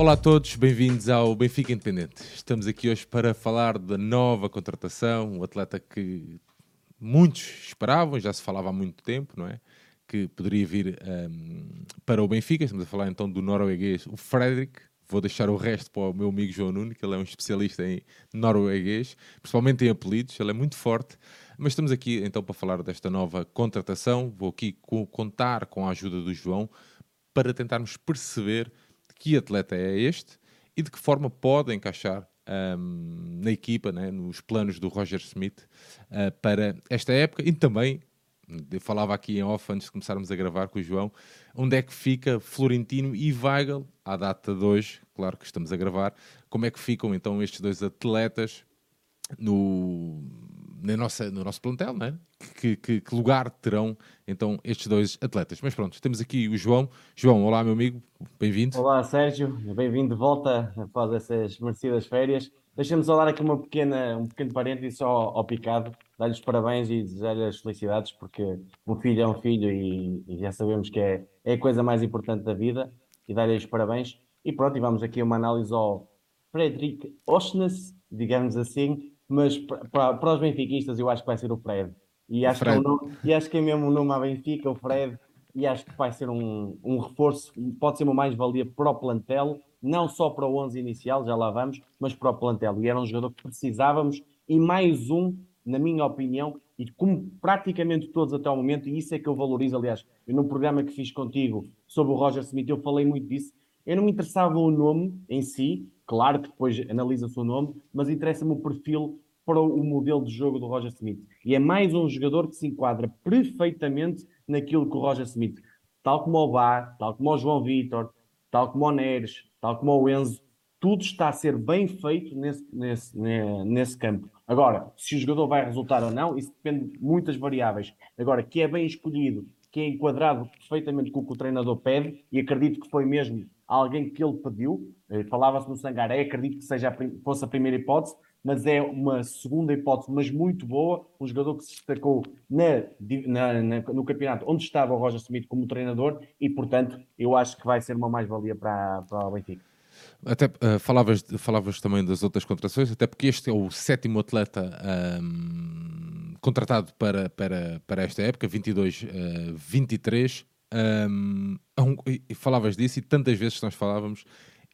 Olá a todos, bem-vindos ao Benfica Independente. Estamos aqui hoje para falar da nova contratação, um atleta que muitos esperavam, já se falava há muito tempo, não é? Que poderia vir um, para o Benfica. Estamos a falar então do norueguês, o Fredrik. Vou deixar o resto para o meu amigo João Nuno, que ele é um especialista em norueguês, principalmente em apelidos, ele é muito forte. Mas estamos aqui então para falar desta nova contratação. Vou aqui contar com a ajuda do João para tentarmos perceber que atleta é este e de que forma pode encaixar um, na equipa, né, nos planos do Roger Smith uh, para esta época? E também, eu falava aqui em off antes de começarmos a gravar com o João, onde é que fica Florentino e Weigl à data de hoje, claro que estamos a gravar, como é que ficam então estes dois atletas no, na nossa, no nosso plantel, né? Que, que, que, lugar terão então estes dois atletas? Mas pronto, temos aqui o João. João, olá meu amigo, bem-vindo. Olá Sérgio, bem-vindo de volta após essas merecidas férias. Deixa-me só dar aqui uma pequena, um pequeno parênteses só ao, Picado, dar-lhe os parabéns e desejar-lhe as felicidades, porque um filho é um filho e, e já sabemos que é, é a coisa mais importante da vida, e dar-lhe os parabéns. E pronto, e vamos aqui uma análise ao Frederic Osnes, digamos assim, mas para, para os benfiquistas eu acho que vai ser o Fred. E acho. Que, é um nome, e acho que é mesmo o nome à Benfica, o Fred, e acho que vai ser um, um reforço, pode ser uma mais-valia para o plantel, não só para o 11 inicial, já lá vamos, mas para o plantel. E era um jogador que precisávamos, e mais um, na minha opinião, e como praticamente todos até o momento, e isso é que eu valorizo, aliás, eu no programa que fiz contigo sobre o Roger Smith, eu falei muito disso, eu não me interessava o nome em si, Claro que depois analisa-se o nome, mas interessa-me o perfil para o modelo de jogo do Roger Smith. E é mais um jogador que se enquadra perfeitamente naquilo que o Roger Smith, tal como o Bar, tal como o João Vitor, tal como o Neres, tal como o Enzo, tudo está a ser bem feito nesse, nesse, nesse campo. Agora, se o jogador vai resultar ou não, isso depende de muitas variáveis. Agora, que é bem escolhido, que é enquadrado perfeitamente com o que o treinador pede, e acredito que foi mesmo alguém que ele pediu. Eh, falava-se no Sangaré, acredito que seja fosse a primeira hipótese, mas é uma segunda hipótese, mas muito boa. Um jogador que se destacou na, na, na, no campeonato onde estava o Roger Smith como treinador e, portanto, eu acho que vai ser uma mais-valia para, para o Benfica. Até uh, falavas, falavas também das outras contratações, até porque este é o sétimo atleta um, contratado para, para, para esta época, 22-23. Uh, um, e falavas disso e tantas vezes nós falávamos,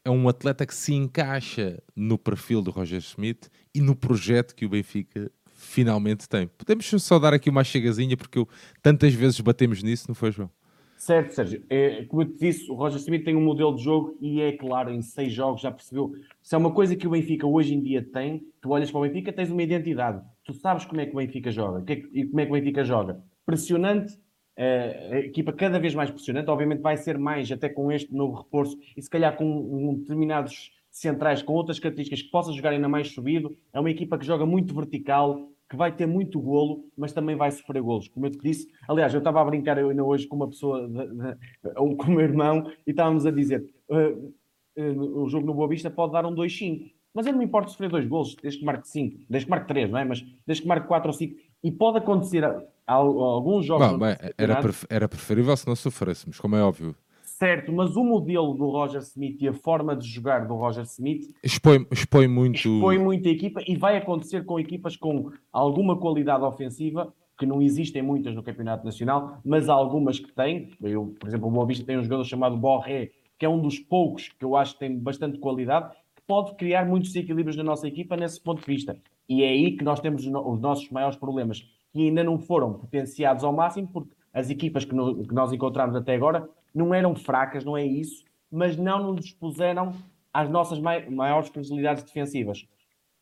é um atleta que se encaixa no perfil do Roger Schmidt e no projeto que o Benfica finalmente tem. Podemos só dar aqui uma chegazinha, porque eu, tantas vezes batemos nisso, não foi, João? Certo, Sérgio. É, como eu te disse, o Roger Smith tem um modelo de jogo e é claro, em seis jogos já percebeu. Se é uma coisa que o Benfica hoje em dia tem, tu olhas para o Benfica, tens uma identidade. Tu sabes como é que o Benfica joga é e como é que o Benfica joga. Pressionante, a equipa cada vez mais pressionante, obviamente vai ser mais até com este novo reforço e se calhar com um, determinados centrais com outras características que possa jogar ainda mais subido. É uma equipa que joga muito vertical, que vai ter muito golo, mas também vai sofrer golos, como eu te disse. Aliás, eu estava a brincar ainda hoje com uma pessoa, de, de, com o meu irmão, e estávamos a dizer: uh, uh, o jogo no Boa Vista pode dar um 2-5. Mas eu não me importo sofrer dois golos, desde que marque 5, desde que marque 3, não é? Mas desde que marque 4 ou 5. E pode acontecer alguns jogos. Bom, bem, era, era preferível se não sofrêssemos, como é óbvio. Certo, mas o modelo do Roger Smith e a forma de jogar do Roger Smith expõe, expõe muito expõe muito a equipa e vai acontecer com equipas com alguma qualidade ofensiva, que não existem muitas no Campeonato Nacional, mas há algumas que têm. Eu, por exemplo, o Boa Vista tem um jogador chamado Borré, que é um dos poucos que eu acho que tem bastante qualidade, que pode criar muitos equilíbrios na nossa equipa nesse ponto de vista. E é aí que nós temos os nossos maiores problemas que ainda não foram potenciados ao máximo, porque as equipas que, no, que nós encontramos até agora não eram fracas, não é isso, mas não nos expuseram às nossas mai maiores fragilidades defensivas.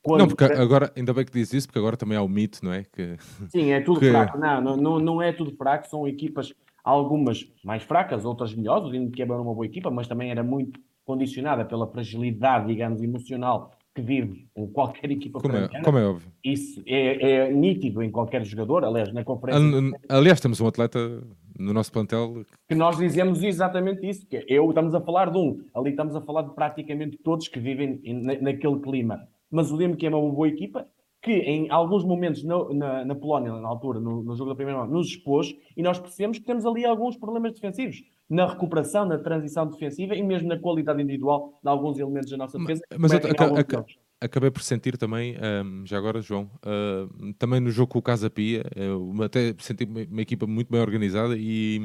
Quando... Não, porque agora, ainda bem que diz isso, porque agora também há o mito, não é? Que... Sim, é tudo que... fraco. Não, não, não é tudo fraco, são equipas, algumas mais fracas, outras melhores. O Dinamo de Quebra era uma boa equipa, mas também era muito condicionada pela fragilidade, digamos, emocional que vive em qualquer equipa como é, como é óbvio. Isso é, é, nítido em qualquer jogador, aliás, na conferência. Aliás, temos um atleta no nosso plantel que nós dizemos exatamente isso, que é, eu estamos a falar de um, ali estamos a falar de praticamente todos que vivem na, naquele clima. Mas o Leme que é uma boa equipa, que em alguns momentos na, na, na Polónia, na altura, no, no, jogo da primeira mão, nos expôs e nós percebemos que temos ali alguns problemas defensivos. Na recuperação, na transição defensiva e mesmo na qualidade individual de alguns elementos da nossa defesa. Mas, mas eu, acabei por sentir também, um, já agora, João, uh, também no jogo com o Casa Pia, uh, até senti uma, uma, equipa muito bem organizada e,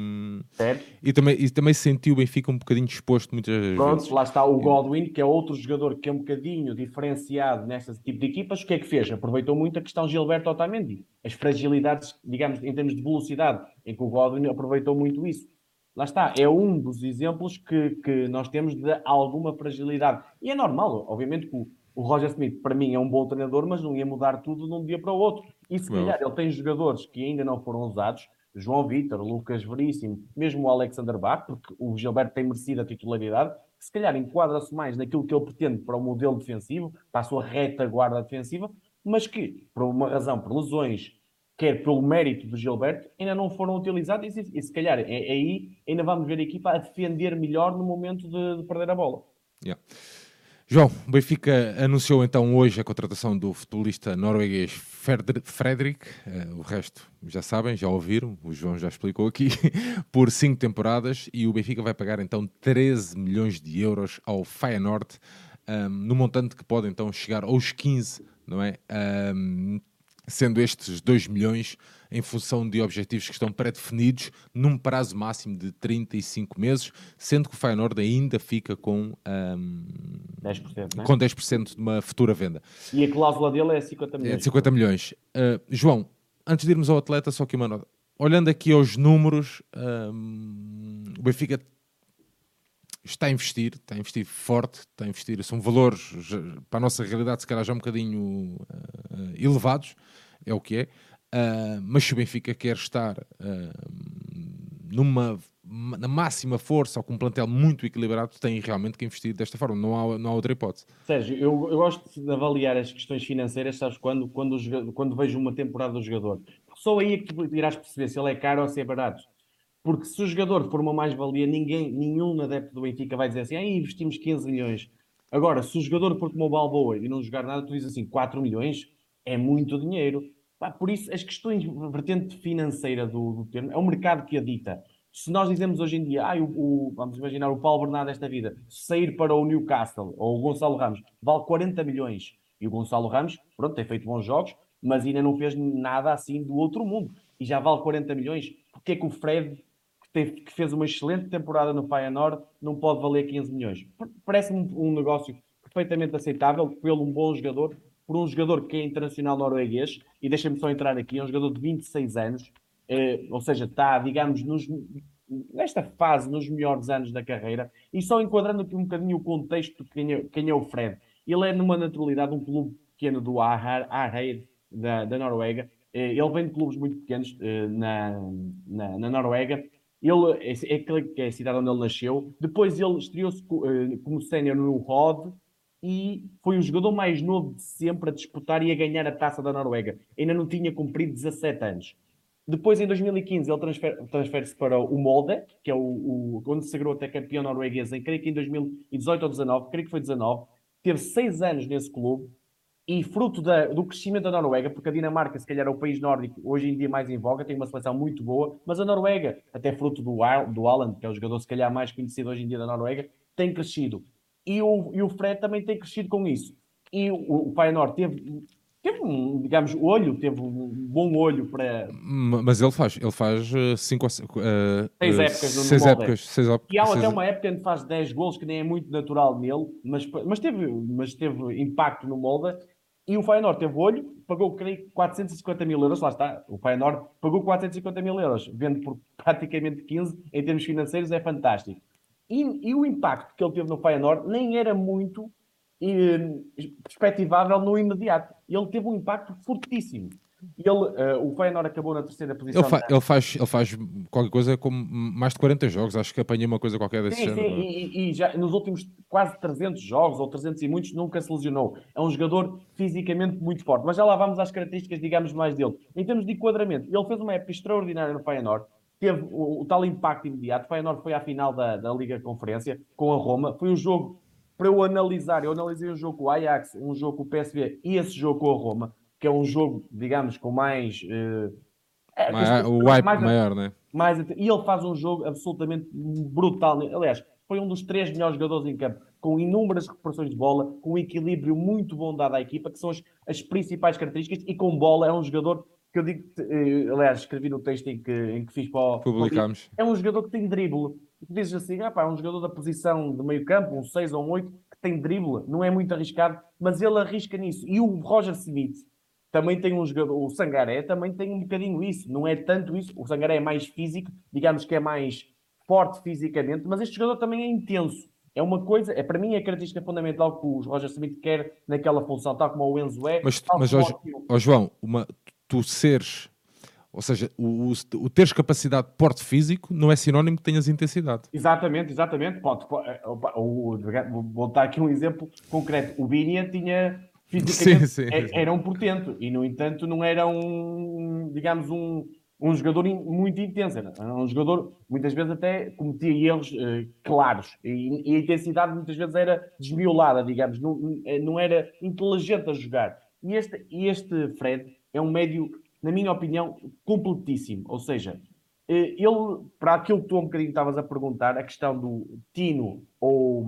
e, também, e também senti o Benfica um bocadinho exposto muitas Pronto, vezes. lá está o Godwin, que é outro jogador que é um bocadinho diferenciado neste tipo de equipas. O que é que fez? Aproveitou muito a questão Gilberto Otamendi. As fragilidades, digamos, em termos de velocidade, em que o Godwin aproveitou muito isso. Lá está, é um dos exemplos que, que nós temos de alguma fragilidade. E é normal, obviamente, que o, o Roger Smith, para mim, é um bom treinador, mas não ia mudar tudo de um dia para o outro. E se calhar ele tem jogadores que ainda não foram usados, João Vitor, Lucas Veríssimo, mesmo o Alexander Bach, porque o Gilberto tem merecido a titularidade, que se calhar enquadra-se mais naquilo que ele pretende para o modelo defensivo, para a sua retaguarda defensiva, mas que, por uma razão, por lesões, quer pelo mérito do Gilberto, ainda não foram utilizados e, e se calhar é, é, aí ainda vamos ver a equipa a defender melhor no momento de, de perder a bola. Yeah. João, o Benfica anunciou então hoje a contratação do futebolista norueguês Fredrik, uh, o resto já sabem, já ouviram, o João já explicou aqui, por cinco temporadas e o Benfica vai pagar então 13 milhões de euros ao Feyenoord, um, no montante que pode então chegar aos 15, não é? Um, sendo estes 2 milhões em função de objetivos que estão pré-definidos num prazo máximo de 35 meses, sendo que o Feyenoord ainda fica com, um, 10%, é? com 10% de uma futura venda. E a cláusula dele é 50 milhões. É de 50 milhões. Uh, João, antes de irmos ao atleta, só que uma nota. Olhando aqui aos números, um, o Benfica está a investir, está a investir forte, está a investir, são valores para a nossa realidade se calhar já um bocadinho uh, elevados, é o que é, uh, mas se o Benfica quer estar uh, numa na máxima força ou com um plantel muito equilibrado, tem realmente que investir desta forma, não há, não há outra hipótese. Sérgio, eu, eu gosto de avaliar as questões financeiras, sabes, quando, quando, quando vejo uma temporada do jogador. Só aí é que tu irás perceber se ele é caro ou se é barato. Porque se o jogador for uma mais-valia, ninguém, nenhum adepto do Benfica vai dizer assim, ah, investimos 15 milhões. Agora, se o jogador for como o Balboa e não jogar nada, tu dizes assim, 4 milhões é muito dinheiro. Por isso, as questões, vertente financeira do, do termo, é o mercado que a dita. Se nós dizemos hoje em dia, ah, o, o, vamos imaginar o Paulo Bernardo desta vida, sair para o Newcastle ou o Gonçalo Ramos, vale 40 milhões. E o Gonçalo Ramos, pronto, tem feito bons jogos, mas ainda não fez nada assim do outro mundo. E já vale 40 milhões. Porquê é que o Fred teve, que fez uma excelente temporada no Feyenoord, não pode valer 15 milhões. Parece-me um, negócio perfeitamente aceitável pelo um bom jogador, por um jogador que é internacional norueguês, e deixa-me só entrar aqui, é um jogador de 26 anos, eh, ou seja, está, digamos, nos, nesta fase, nos melhores anos da carreira, e só enquadrando aqui um bocadinho o contexto de quem é, quem é o Fred. Ele é, numa naturalidade, um clube pequeno do Arheir, da, da Noruega. Eh, ele vem de clubes muito pequenos eh, na, na, na Noruega ele é, é a cidade onde ele nasceu. Depois ele estreou-se uh, como sénior no Rod e foi o jogador mais novo de sempre a disputar e a ganhar a taça da Noruega. Ainda não tinha cumprido 17 anos. Depois, em 2015, ele transfere-se transfere para o Molde, que é o, o, onde se sagrou até campeão norueguês, em, creio que em 2018 ou 2019, creio que foi 19. Teve seis anos nesse clube e fruto da, do crescimento da Noruega, porque a Dinamarca, se calhar, é o país nórdico hoje em dia mais em voga, tem uma seleção muito boa, mas a Noruega, até fruto do, do Alan, que é o jogador se calhar mais conhecido hoje em dia da Noruega, tem crescido. E o, e o Fred também tem crescido com isso. E o, o Feyenoord teve, teve um, digamos, olho, teve um bom olho para. Mas ele faz, ele faz uh, cinco, uh, seis uh, épocas no seis épocas, seis épocas. E há seis... até uma época onde faz 10 gols, que nem é muito natural nele, mas, mas, teve, mas teve impacto no molde e o Feyenoord teve olho, pagou, creio, 450 mil euros, lá está, o Feyenoord pagou 450 mil euros, vendo por praticamente 15, em termos financeiros, é fantástico. E, e o impacto que ele teve no Feyenoord nem era muito eh, perspectivável no imediato. Ele teve um impacto fortíssimo. Ele, uh, o Feyenoord acabou na terceira posição. Ele, fa ele, faz, ele faz qualquer coisa com mais de 40 jogos, acho que apanhei uma coisa qualquer desse sim, género. Sim, e, e, já nos últimos quase 300 jogos, ou 300 e muitos, nunca se lesionou. É um jogador fisicamente muito forte. Mas já lá vamos às características, digamos, mais dele. Em termos de enquadramento, ele fez uma época extraordinária no Feyenoord, teve o, o tal impacto imediato. O Feyenoord foi à final da, da Liga Conferência com a Roma. Foi um jogo para eu analisar. Eu analisei um jogo com o Ajax, um jogo com o PSV e esse jogo com a Roma que é um jogo, digamos, com mais. Uh, o hype mais, maior, né? mais e ele faz um jogo absolutamente brutal. Aliás, foi um dos três melhores jogadores em campo, com inúmeras recuperações de bola, com um equilíbrio muito bom dado à equipa, que são as, as principais características, e com bola é um jogador que eu digo, eh, aliás, escrevi no texto em que, em que fiz para o. Publicamos. É um jogador que tem drible. Tu dizes assim, ah, pá, é um jogador da posição de meio campo, um 6 ou um 8, que tem drible, não é muito arriscado, mas ele arrisca nisso. E o Roger Smith também tem um jogador, o Sangaré também tem um bocadinho isso, não é tanto isso. O Sangaré é mais físico, digamos que é mais forte fisicamente, mas este jogador também é intenso. É uma coisa, é para mim a característica fundamental que o Roger Smith quer naquela função, tal como o Enzo é. Mas, mas ó, João, uma, tu seres, ou seja, o, o, o, teres capacidade de porte físico não é sinónimo que tenhas intensidade. Exatamente, exatamente. Pode, eh, vou dar aqui um exemplo concreto. O Binia tinha fisicamente, sim, sim, sim. era um portento e, no entanto, não era um, digamos, um, um jogador muito intenso. Era um jogador, muitas vezes, até cometia erros uh, claros e, e, a intensidade muitas vezes era desmiolada, digamos, não, não era inteligente a jogar. E este, este Fred é um médio, na minha opinião, completíssimo. Ou seja, eh, ele, para aquilo que tu um bocadinho estavas a perguntar, a questão do Tino ou,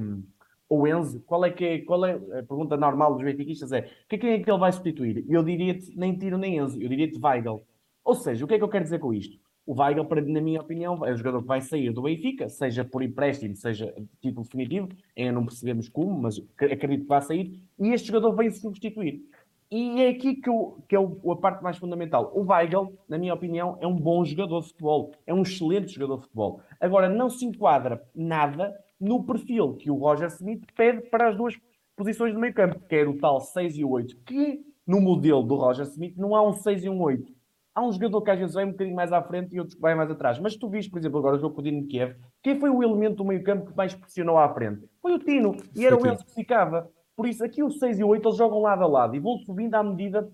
ou Enzo, qual é, que é, qual é a pergunta normal dos benfiquistas é que quem é que ele vai substituir? Eu diria-te nem Tino nem Enzo, eu diria-te Weigl. Ou seja, o que é que eu quero dizer com isto? O Weigl, na minha opinião, é o jogador que vai sair do Benfica, seja por empréstimo, seja título definitivo, ainda não percebemos como, mas acredito que vai sair, e este jogador vem substituir. E é aqui que, eu, que é a parte mais fundamental. O Weigl, na minha opinião, é um bom jogador de futebol. É um excelente jogador de futebol. Agora, não se enquadra nada no perfil que o Roger Smith pede para as duas posições do meio campo, que é o tal 6 e o 8, que no modelo do Roger Smith não há um 6 e um 8. Há um jogador que às vezes vai um bocadinho mais à frente e outro que vai mais atrás. Mas tu viste, por exemplo, agora o jogo com o Dino Kiev, quem foi o elemento do meio campo que mais pressionou à frente? Foi o Tino. E era o Enzo que ficava. Por isso, aqui o 6 e o 8 eles jogam lado a lado e vão subindo à medida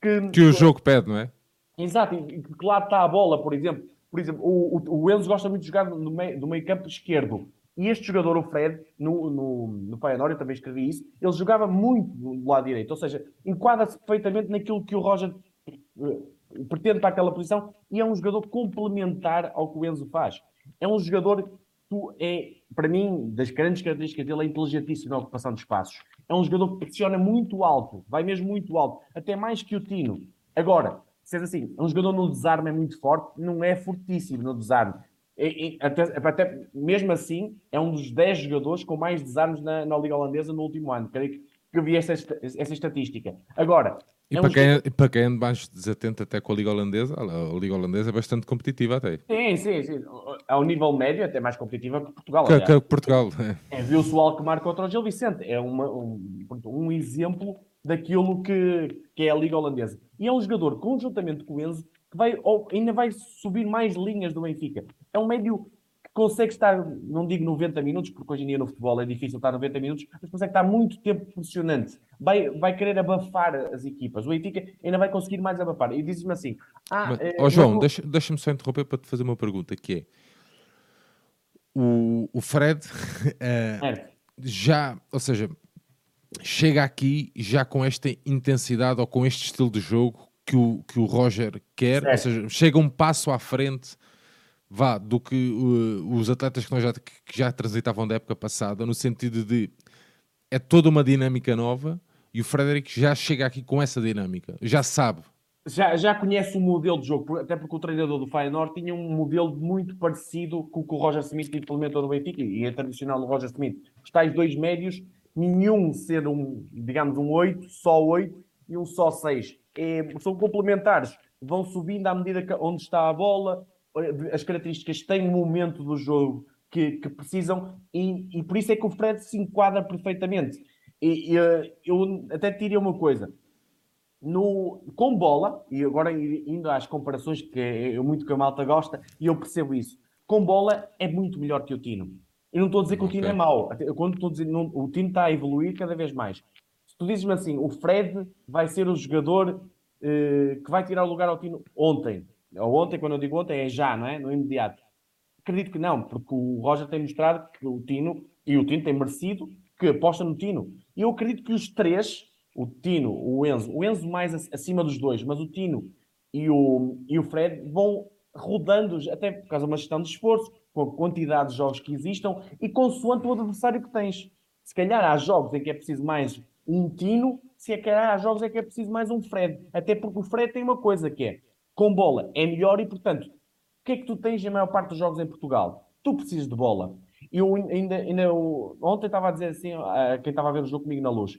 que. Que o jogo pede, não é? Exato, e que lado está a bola, por exemplo. Por exemplo, o, o, o Enzo gosta muito de jogar no meio, do meio campo esquerdo. E este jogador, o Fred, no, no, no Feyenoord, eu também escrevi isso, ele jogava muito do lado direito. Ou seja, enquadra-se perfeitamente naquilo que o Roger uh, pretende para aquela posição e é um jogador complementar ao que o Enzo faz. É um jogador que é, para mim, das grandes características dele, é inteligentíssimo na ocupação de espaços é um jogador que pressiona muito alto, vai mesmo muito alto, até mais que o Tino. Agora, se é assim, é um jogador no desarme é muito forte, não é fortíssimo no desarme. E, e, até, até, mesmo assim, é um dos 10 jogadores com mais desarmes na, na Liga Holandesa no último ano. Creio que, que eu vi essa, essa estatística. Agora, e, é para, um quem, jogo... para quem é mais desatento até com a Liga Holandesa, a Liga Holandesa é bastante competitiva até. Sim, sim, sim. Ao nível médio, até mais competitiva que Portugal. Que, que Portugal. É. É, Viu-se o Alkmaar contra o Gil Vicente. É uma, um, um exemplo daquilo que, que é a Liga Holandesa. E é um jogador, conjuntamente com o Enzo, que vai, ainda vai subir mais linhas do Benfica. É um médio consegue estar, não digo 90 minutos, porque hoje em dia no futebol é difícil estar 90 minutos, mas consegue estar muito tempo pressionante. Vai, vai querer abafar as equipas. O Benfica ainda vai conseguir mais abafar. E diz-me assim... Ah, mas, é, oh, João, deixa, deixa-me só interromper para te fazer uma pergunta, que é... O, o Fred uh, já, ou seja, chega aqui já com esta intensidade ou com este estilo de jogo que o, que o Roger quer, certo. ou seja, chega um passo à frente vá, do que uh, os atletas que, nós já, que já transitavam da época passada, no sentido de é toda uma dinâmica nova e o Frederico já chega aqui com essa dinâmica, já sabe. Já, já conhece o modelo de jogo, até porque o treinador do Feyenoord tinha um modelo muito parecido com o que o Roger Smith implementou no Benfica e é tradicional do Roger Smith. Os tais dois médios, nenhum ser um, digamos, um 8, só 8 e um só 6. É, são complementares, vão subindo à medida que, onde está a bola, as características têm um momento do jogo que, que precisam e, e, por isso é que o Fred se enquadra perfeitamente. E, e eh, eu até te diria uma coisa. No, com bola, e agora indo às comparações que é, é muito que a malta gosta, e eu percebo isso. Com bola é muito melhor que o Tino. Eu não estou a dizer que o Tino é mau. Quando estou a dizer, não, o Tino está a evoluir cada vez mais. Se tu dizes-me assim, o Fred vai ser o jogador eh, que vai tirar o lugar ao Tino ontem ou ontem, quando eu digo ontem, é já, não é? No imediato. Acredito que não, porque o Roger tem mostrado que o Tino, e o Tino tem merecido, que aposta no Tino. E eu acredito que os três, o Tino, o Enzo, o Enzo mais acima dos dois, mas o Tino e o, e o Fred vão rodando, até por causa de uma gestão de esforço, com a quantidade de jogos que existam e consoante o adversário que tens. Se calhar há jogos em que é preciso mais um Tino, se calhar há jogos em que é preciso mais um Fred. Até porque o Fred tem uma coisa que é, com bola é melhor e, portanto, o que é que tu tens na maior parte dos jogos em Portugal? Tu precisas de bola. Eu ainda, ainda ontem estava a dizer assim, a quem estava a ver o jogo comigo na luz,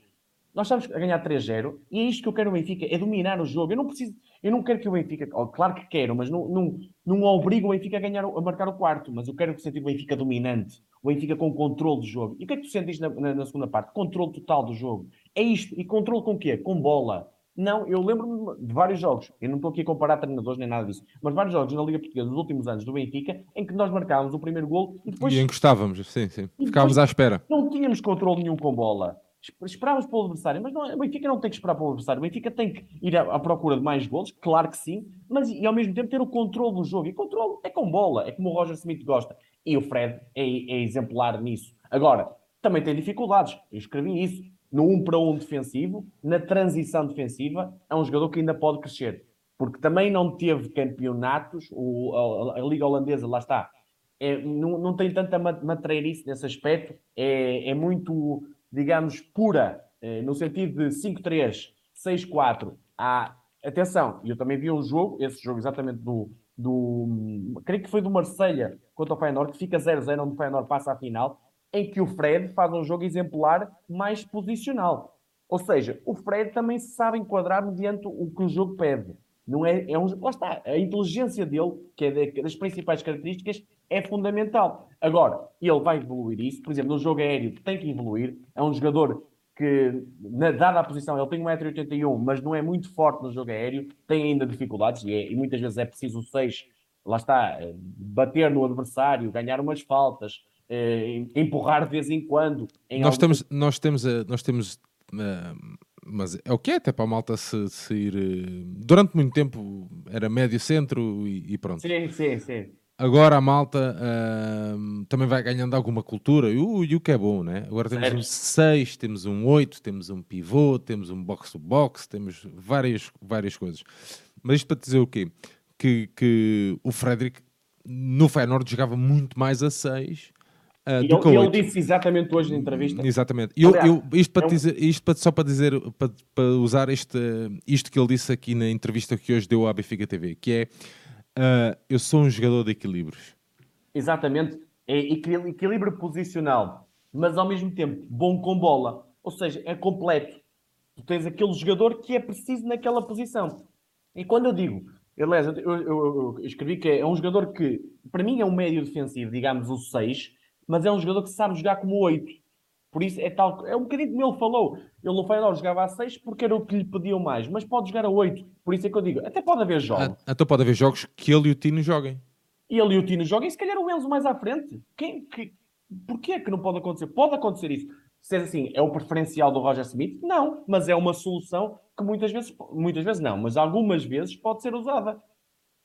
nós estamos a ganhar 3-0 e é isto que eu quero no Benfica, é dominar o jogo. Eu não preciso, eu não quero que o Benfica, oh, claro que quero, mas não, não, não obrigo o Benfica a, ganhar, a marcar o quarto, mas eu quero que sentir o Benfica dominante, o Benfica com controle do jogo. E o que é que tu sentiste na, na, na segunda parte? Controle total do jogo. É isto. E controle com o quê? Com bola. Não, eu lembro-me de vários jogos, eu não estou aqui a comparar treinadores nem nada disso, mas vários jogos na Liga Portuguesa dos últimos anos do Benfica em que nós marcávamos o primeiro gol e depois. E encostávamos, sim, sim. Ficávamos à espera. Não tínhamos controle nenhum com bola esperávamos pelo adversário, mas não, o Benfica não tem que esperar pelo adversário, o Benfica tem que ir à, à, procura de mais golos, claro que sim, mas e ao mesmo tempo ter o controle do jogo. E controle é com bola, é como o Roger Smith gosta. E o Fred é, é exemplar nisso. Agora, também tem dificuldades, eu escrevi isso. No 1 um para 1 um defensivo, na transição defensiva, é um jogador que ainda pode crescer. Porque também não teve campeonatos, o, a, a, Liga Holandesa, lá está, é, não, não tem tanta matreirice nesse aspecto, é, é muito digamos, pura, eh, no sentido de 5-3, 6-4, há. Atenção, eu também vi um jogo, esse jogo exatamente do. do creio que foi do Marselha contra o Feyenoord, que fica 0-0, onde o Feyenoord passa à final, em que o Fred faz um jogo exemplar mais posicional. Ou seja, o Fred também se sabe enquadrar mediante o que o jogo pede. Não é, é um, lá está, a inteligência dele, que é das principais características, é fundamental. Agora, ele vai evoluir isso. Por exemplo, no jogo aéreo tem que evoluir. É um jogador que, na, dada a posição, ele tem 1,81m, mas não é muito forte no jogo aéreo, tem ainda dificuldades e, é, e muitas vezes é preciso o 6, lá está, bater no adversário, ganhar umas faltas, eh, empurrar de vez em quando. Em nós, algum... temos, nós temos, eh, nós temos uh, mas é o que é, até para a malta se, se ir. Uh, durante muito tempo era médio centro e, e pronto. Sim, sim, sim. Agora a malta uh, também vai ganhando alguma cultura e o, e o que é bom, né? Agora temos um 6, temos um 8, temos um pivô, temos um box-to-box, temos várias, várias coisas. Mas isto para dizer o quê? Que, que o Frederick no Feyenoord jogava muito mais a 6 uh, do que a 8. ele disse exatamente hoje na entrevista. Exatamente. Eu, Aliás, eu, isto para é um... dizer, isto para, só para dizer, para, para usar este, isto que ele disse aqui na entrevista que hoje deu à Benfica TV, que é Uh, eu sou um jogador de equilíbrios. Exatamente. É equilíbrio posicional, mas ao mesmo tempo bom com bola. Ou seja, é completo. Tu tens aquele jogador que é preciso naquela posição. E quando eu digo, aliás, eu, eu, eu, escrevi que é um jogador que, para mim, é um médio defensivo, digamos o 6, mas é um jogador que sabe jogar como 8. Por isso é tal. É um bocadinho como ele falou. Ele no Feyenoord jogava a 6 porque era o que lhe pediam mais, mas pode jogar a 8. Por isso é que eu digo, até pode haver jogos. Ah, até pode haver jogos que ele e o Tino joguem. E ele e o Tino joguem, se calhar o Enzo mais à frente. Quem, que, porquê que não pode acontecer? Pode acontecer isso. Se é assim, é o preferencial do Roger Smith? Não, mas é uma solução que muitas vezes, muitas vezes não, mas algumas vezes pode ser usada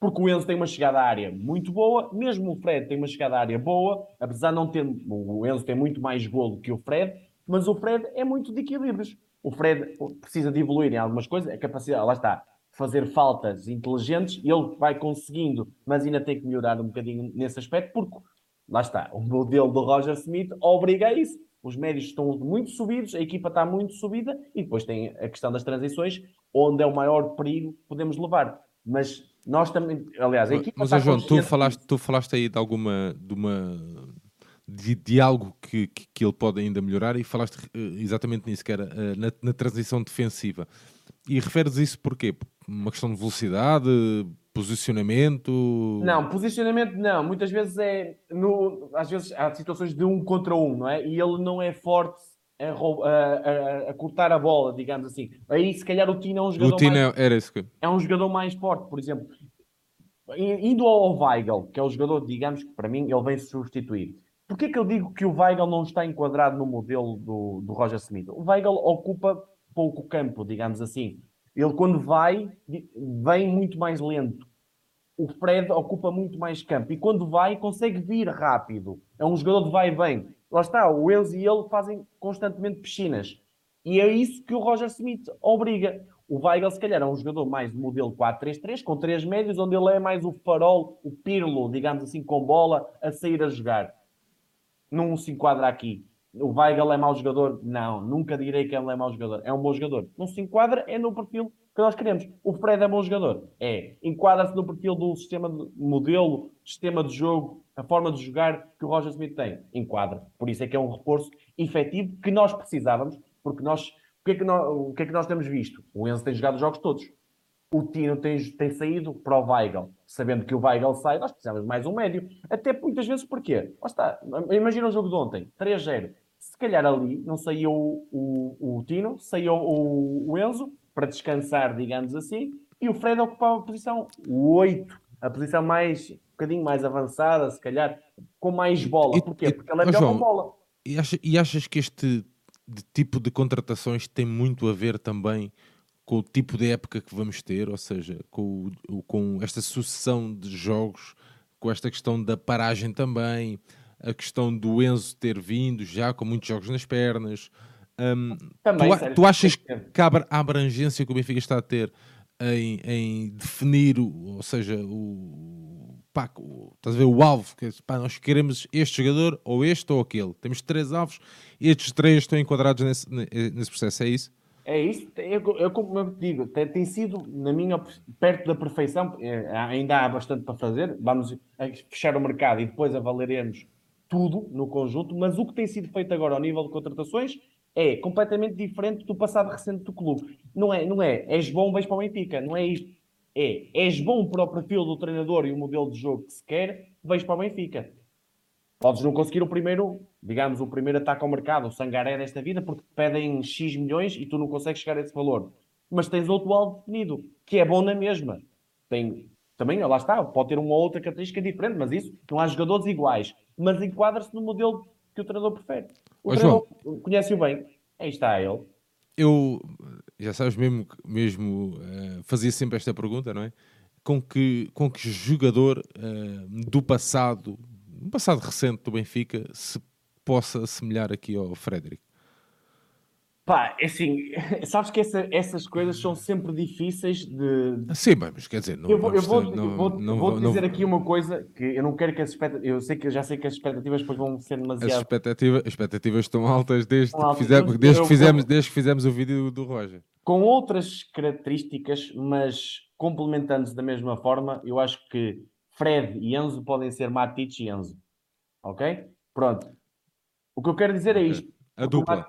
porque o Enzo tem uma chegada à área muito boa, mesmo o Fred tem uma chegada à área boa, apesar de não ter. O Enzo tem muito mais golo que o Fred, mas o Fred é muito de equilíbrios. O Fred precisa de evoluir em algumas coisas, a capacidade, lá está, fazer faltas inteligentes, ele vai conseguindo, mas ainda tem que melhorar um bocadinho nesse aspecto, porque lá está, o modelo do Roger Smith obriga a isso. Os médios estão muito subidos, a equipa está muito subida e depois tem a questão das transições, onde é o maior perigo que podemos levar. Mas nós também, aliás, a equipa Mas, João, tu falaste, tu falaste aí de alguma, de uma, de, de algo que, que, que, ele pode ainda melhorar e falaste uh, exatamente nisso, que era uh, na, na, transição defensiva. E referes isso porquê? Uma questão de velocidade, posicionamento? Não, posicionamento não. Muitas vezes é, no, às vezes há situações de um contra um, não é? E ele não é forte a, a, a, cortar a bola, digamos assim. Aí, se calhar, o Tino é um jogador. O mais, era esse que... É um jogador mais forte, por exemplo. Indo ao Weigl, que é o jogador, digamos que para mim ele vem substituir. Porquê que eu digo que o Weigl não está enquadrado no modelo do, do Roger Smith? O Weigl ocupa pouco campo, digamos assim. Ele, quando vai, vem muito mais lento. O Fred ocupa muito mais campo. E quando vai, consegue vir rápido. É um jogador de vai e vem lá está, o Enzo e ele fazem constantemente piscinas. E é isso que o Roger Smith obriga. O Weigl, se calhar, é um jogador mais de modelo 4-3-3, com três médios, onde ele é mais o farol, o pirlo, digamos assim, com bola, a sair a jogar. Não se enquadra aqui. O Weigl é mau jogador? Não, nunca direi que ele é mau jogador. É um bom jogador. Não se enquadra, é no perfil que nós queremos. O Fred é bom jogador? É. Enquadra-se no perfil do sistema de modelo, sistema de jogo, a forma de jogar que o Roger Smith tem. Enquadra. Por isso é que é um reforço efetivo que nós precisávamos, porque nós. O que é que nós, o que é que nós temos visto? O Enzo tem jogado os jogos todos. O Tino tem, tem saído para o Weigl, sabendo que o Weigl sai, nós precisamos mais um médio. Até muitas vezes porquê? Lá está. Imagina o jogo de ontem, 3-0. Se calhar ali não saiu o, o, o Tino, saiu o, o Enzo, para descansar, digamos assim, e o Fred ocupava a posição 8, a posição mais, um bocadinho mais avançada, se calhar, com mais bola. E- Porquê? e- Porque ele é melhor João, com bola. E, acha- e achas que este de- tipo de contratações tem muito a ver também com o tipo de época que vamos ter, ou seja, com, com esta sucessão de jogos, com esta questão da paragem também, a questão do Enzo ter vindo já com muitos jogos nas pernas. Hum, Também, tu, sério, tu achas que a abra- a abrangência que o Benfica está a ter em, em definir, o- ou seja, o, pá, o- estás a ver, o alvo, que é, pá, nós queremos este jogador, ou este ou aquele. Temos três alvos e estes três estão enquadrados nesse, ne- nesse processo, é isso? É isso, eu, eu como eu te digo, tem, tem sido, na minha perto da perfeição, eh, ainda há bastante para fazer, vamos fechar o mercado e depois avaliaremos tudo no conjunto, mas o que tem sido feito agora ao nível de contratações é completamente diferente do passado recente do clube. Não é, não é, és bom, vais para o Benfica, não é isto. É, és bom para o perfil do treinador e o modelo de jogo que se quer, vais para o Benfica. Podes não conseguir o primeiro, digamos, o primeiro ataque ao mercado, o sangaré desta vida, porque pedem X milhões e tu não consegues chegar a esse valor. Mas tens outro alvo definido, que é bom na mesma. Tem, também, lá está, pode ter uma outra característica diferente, mas isso, não há jogadores iguais. Mas enquadra-se no modelo que o treinador prefere. O Ó, treinador conhece-o bem. Aí está ele. Eu, já sabes, mesmo, mesmo eh, fazia sempre esta pergunta, não é? Com que, com que jogador eh, do passado, um passado recente do Benfica, se possa assemelhar aqui ao Frederic? Pá, é assim, sabes que essa- essas coisas são sempre difíceis de, Sim, mas quer dizer, não, Eu vou, eu vou, não- vou, não vou dizer não- aqui uma coisa que eu não quero que as expectativas. Eu sei que eu já sei que as expectativas depois vão ser As demasiado. expectativas, as expectativas estão altas desde, Estão que, altas. fizemos, Eu- desde, eu- que fizemos, desde que fizemos o vídeo do Roger. Com outras características, mas complementando-se da mesma forma, eu acho que Fred e Enzo podem ser Matic e Enzo. Ok? Pronto. O que eu quero dizer é isto. A dupla.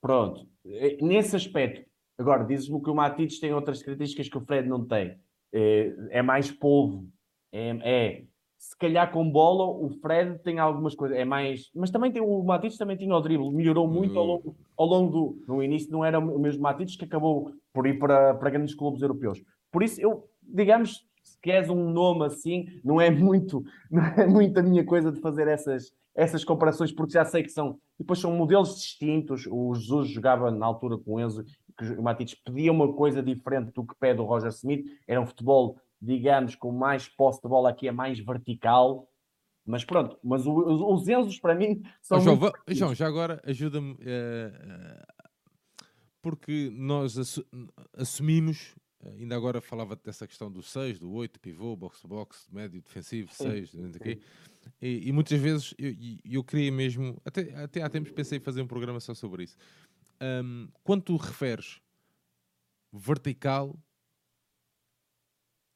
Pronto. É, Nesse aspecto. Agora, dizes-me que o Matic tem outras características que o Fred não tem. É, é mais polvo. É, é- Se calhar com bola, o Fred tem algumas coisas. É mais. Mas também tem o Matic também tinha o drible. Melhorou muito ao Hum. longo, ao longo do. No início não era o mesmo Matic que acabou por ir para, para grandes clubes europeus. Por isso, eu, digamos, se queres um nome assim, não é muito, não é muito a minha coisa de fazer essas, essas comparações, porque já sei que são, e depois são modelos distintos. O Jesus jogava na altura com o Enzo, que o Matites pedia uma coisa diferente do que pede o Roger Smith, era um futebol, digamos, com mais posse de bola aqui, é mais vertical. Mas pronto, mas o- os, os Enzos para mim são Ó, João, muito João, já agora ajuda-me. eh, porque nós assu- assumimos, eh, ainda agora falava dessa questão do 6, do 8, pivô, box-to-box, médio, defensivo, Sim, 6, não sei o quê. E, e muitas vezes eu, eu queria mesmo, até, até há tempos pensei em fazer um programa só sobre isso. Ahm, quando tu referes vertical,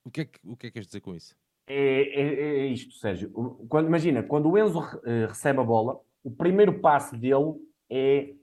o que, é que, o que é que queres dizer com isso? É, é- é isto, Sérgio. Quando, imagina, quando o Enzo eh, recebe a bola, o primeiro passo dele é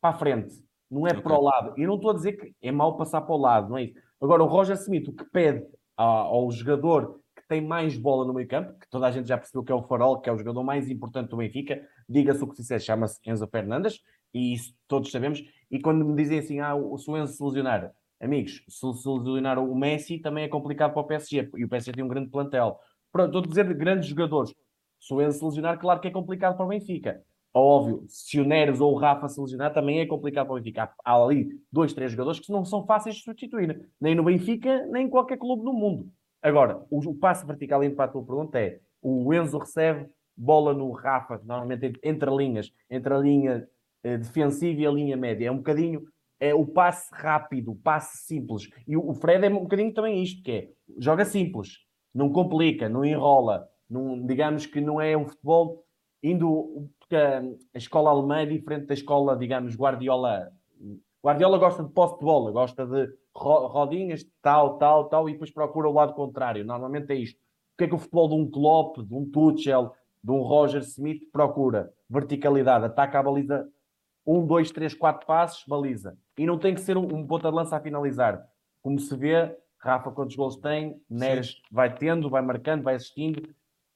para a frente, não é Ok. para o lado. Eu não estou a dizer que é mau passar para o lado, não é isso. Agora, o Roger Smith, o que pede ao jogador tem mais bola no meio campo, que toda a gente já percebeu que é o Farol, que é o jogador mais importante do Benfica, diga-se o que se disser, chama-se Enzo Fernandes, e isso todos sabemos. E quando me dizem assim, ah, se o Enzo se lesionar, amigos, se, se lesionar o Messi, também é complicado para o PSG, e o PSG tem um grande plantel. Pronto, estou a dizer de grandes jogadores. Se o Enzo se lesionar, claro que é complicado para o Benfica. Óbvio, se o Neres ou o Rafa se lesionar, também é complicado para o Benfica. Há ali dois, três jogadores que não são fáceis de substituir, nem no Benfica, nem em qualquer clube do mundo. Agora, o, o passo vertical, indo para a tua pergunta, é o Enzo recebe bola no Rafa, normalmente entre, linhas, entre a linha eh, defensiva e a linha média. É um bocadinho é o passe rápido, o passe simples. E o Fred é um bocadinho também isto, que é, joga simples, não complica, não enrola, não, digamos que não é um futebol indo, porque a escola alemã é diferente da escola, digamos, Guardiola. Guardiola gosta de posse de bola, gosta de rodinhas, tal, tal, tal, e depois procura o lado contrário. Normalmente é isto. O que é que o futebol de um Klopp, de um Tuchel, de um Roger Smith procura? Verticalidade, ataca a baliza um, dois, três, quatro passos, baliza. E não tem que ser um, um ponta de lança a finalizar. Como se vê, Rafa, quantos gols tem, Neres Sim. vai tendo, vai marcando, vai assistindo.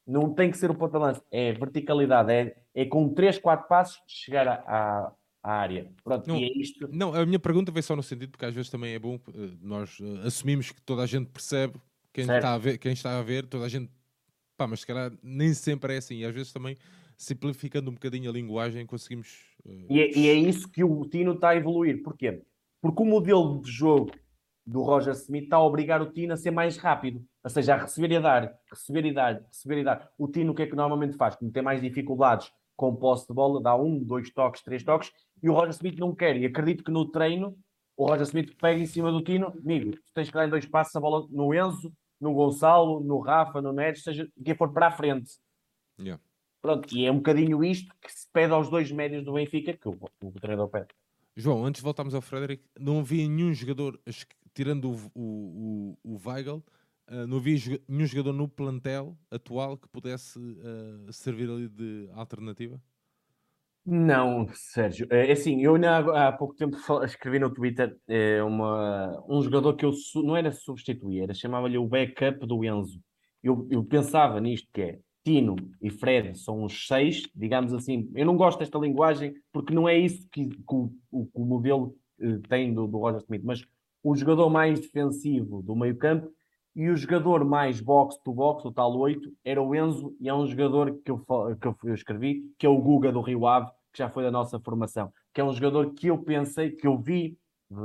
Não tem que ser o ponta de lança, é verticalidade, é, é com três, quatro passos chegar à, à área. Pronto, não, e é isto. Não, a minha pergunta veio só no sentido, porque às vezes também é bom, eh, nós eh, assumimos que toda a gente percebe quem, está a, ver, quem está a ver, toda a gente. Pá, mas se calhar nem sempre é assim, e às vezes também simplificando um bocadinho a linguagem, conseguimos. Uh... E, é, e, é, isso que o Tino está a evoluir. Porquê? Porque o modelo de jogo do Roger Smith está a obrigar o Tino a ser mais rápido, ou seja, a receber e a dar, receber e dar, receber e dar. O Tino o que é que normalmente faz? Como tem mais dificuldades com posse de bola, dá um, dois toques, três toques, e o Roger Smith não quer. E acredito que no treino o Roger Smith pega em cima do Tino, amigo, tu tens que dar em dois passos a bola no Enzo, no Gonçalo, no Rafa, no Neres, seja quem for para a frente. Yeah. Pronto, e é um bocadinho isto que se pede aos dois médios do Benfica, que o, o treinador pede. João, antes de voltarmos ao Frederic, não havia nenhum jogador, tirando o, o, o, o Weigl, uh, não havia nenhum jogador no plantel atual que pudesse uh, servir ali de alternativa? Não, Sérgio. É assim, eu há, há pouco tempo escrevi no Twitter é, uma, um jogador que eu não era substituir, era chamava-lhe o backup do Enzo. Eu, eu pensava nisto que é Tino e Fred são os seis, digamos assim. Eu não gosto desta linguagem porque não é isso que, que o, o, o, modelo eh, tem do, do Roger Smith, mas o jogador mais defensivo do meio campo e o jogador mais box-to-box, o tal 8, era o Enzo, e é um jogador que eu, que eu escrevi, que é o Guga do Rio Ave, que já foi da nossa formação, que é um jogador que eu pensei, que eu vi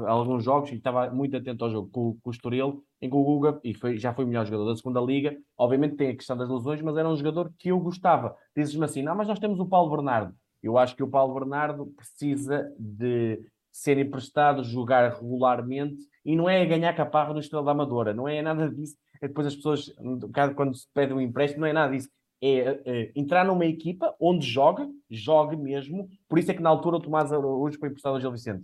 alguns jogos e estava muito atento ao jogo com, com o Estoril, em que o Guga e foi, já foi o melhor jogador da segunda liga. Obviamente tem a questão das lesões, mas era um jogador que eu gostava. Dizes-me assim, não, mas nós temos o Paulo Bernardo. Eu acho que o Paulo Bernardo precisa de ser emprestado, jogar regularmente e não é ganhar caparro no Estrela da Amadora, não é nada disso. É depois as pessoas, quando se pede um empréstimo, não é nada disso. É, é, entrar numa equipa onde joga, jogue mesmo. Por isso é que na altura o Tomás Araújo foi emprestado ao Gil Vicente